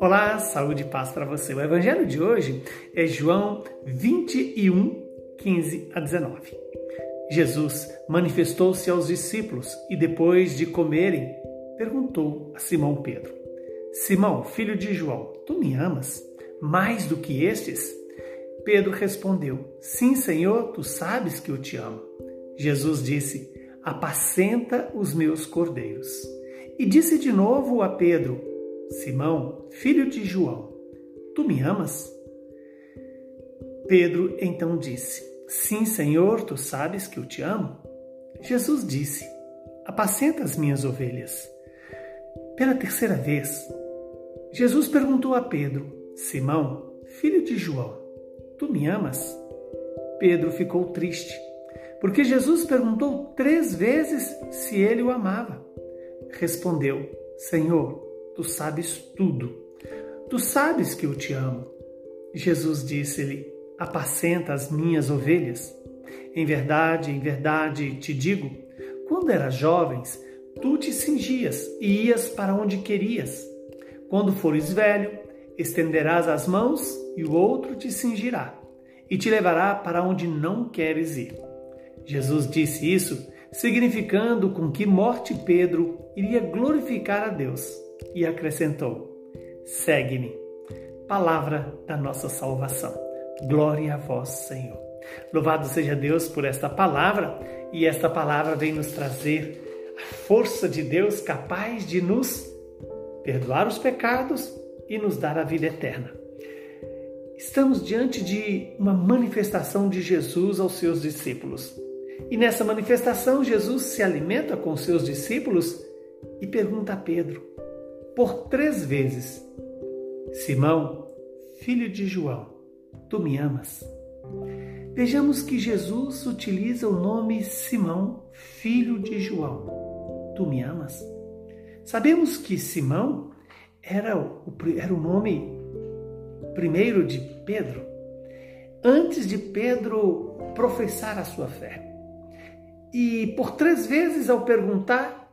Olá, saúde e paz para você. O evangelho de hoje é João 21, 15 a 19. Jesus manifestou-se aos discípulos e, depois de comerem, perguntou a Simão Pedro: Simão, filho de João, tu me amas mais do que estes? Pedro respondeu: Sim, Senhor, tu sabes que eu te amo. Jesus disse: Apacenta os meus cordeiros. E disse de novo a Pedro: Simão, filho de João, tu me amas? Pedro então disse: Sim, Senhor, tu sabes que eu te amo. Jesus disse: Apacenta as minhas ovelhas. Pela terceira vez, Jesus perguntou a Pedro: Simão, filho de João, tu me amas? Pedro ficou triste, porque Jesus perguntou três vezes se ele o amava. Respondeu: Senhor, tu sabes tudo. Tu sabes que eu te amo. Jesus disse-lhe: Apacenta as minhas ovelhas. Em verdade, em verdade te digo: quando eras jovens, tu te cingias e ias para onde querias. Quando fores velho, estenderás as mãos e o outro te cingirá e te levará para onde não queres ir. Jesus disse isso, significando com que morte Pedro iria glorificar a Deus e acrescentou: Segue-me. Palavra da nossa salvação. Glória a vós, Senhor. Louvado seja Deus por esta palavra, e esta palavra vem nos trazer a força de Deus capaz de nos perdoar os pecados e nos dar a vida eterna. Estamos diante de uma manifestação de Jesus aos seus discípulos. E nessa manifestação, Jesus se alimenta com seus discípulos e pergunta a Pedro: por três vezes: Simão, filho de João, tu me amas? Vejamos que Jesus utiliza o nome Simão, filho de João. Tu me amas? Sabemos que Simão era o, era o nome primeiro de Pedro, antes de Pedro professar a sua fé. E por três vezes, ao perguntar,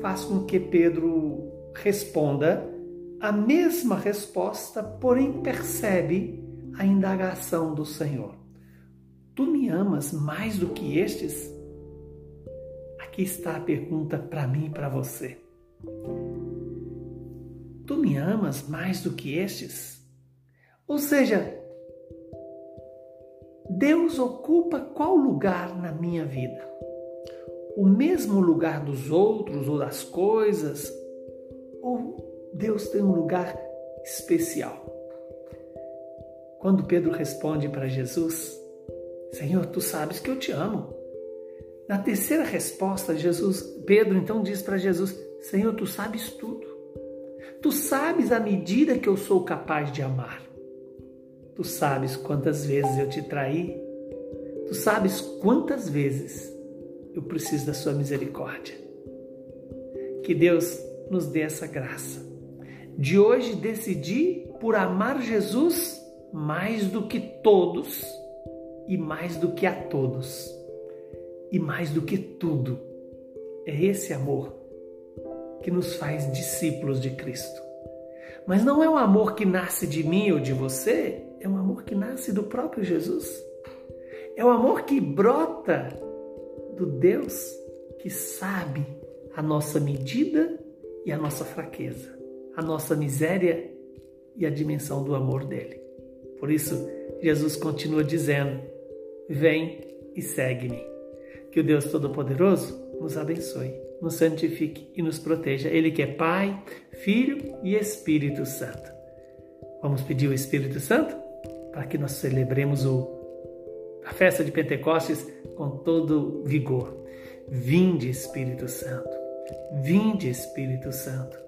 faz com que Pedro responda a mesma resposta, porém percebe a indagação do Senhor. Tu me amas mais do que estes? Aqui está a pergunta para mim e para você. Tu me amas mais do que estes? Ou seja, Deus ocupa qual lugar na minha vida? O mesmo lugar dos outros ou das coisas ou Deus tem um lugar especial? Quando Pedro responde para Jesus, Senhor, tu sabes que eu te amo. Na terceira resposta, Jesus, Pedro então diz para Jesus: Senhor, tu sabes tudo. Tu sabes a medida que eu sou capaz de amar. Tu sabes quantas vezes eu te traí. Tu sabes quantas vezes eu preciso da sua misericórdia. Que Deus nos dê essa graça. De hoje decidi por amar Jesus mais do que todos e mais do que a todos e mais do que tudo. É esse amor que nos faz discípulos de Cristo. Mas não é um amor que nasce de mim ou de você, é um amor que nasce do próprio Jesus. É um amor que brota do Deus que sabe a nossa medida e a nossa fraqueza, a nossa miséria e a dimensão do amor dele. Por isso, Jesus continua dizendo: Vem e segue-me. Que o Deus Todo-Poderoso nos abençoe, nos santifique e nos proteja. Ele que é Pai, Filho e Espírito Santo. Vamos pedir o Espírito Santo para que nós celebremos o, a festa de Pentecostes com todo vigor. Vinde, Espírito Santo. Vinde, Espírito Santo.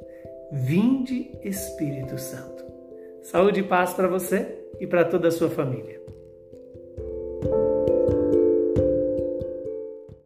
Vinde, Espírito Santo. Saúde e paz para você e para toda a sua família.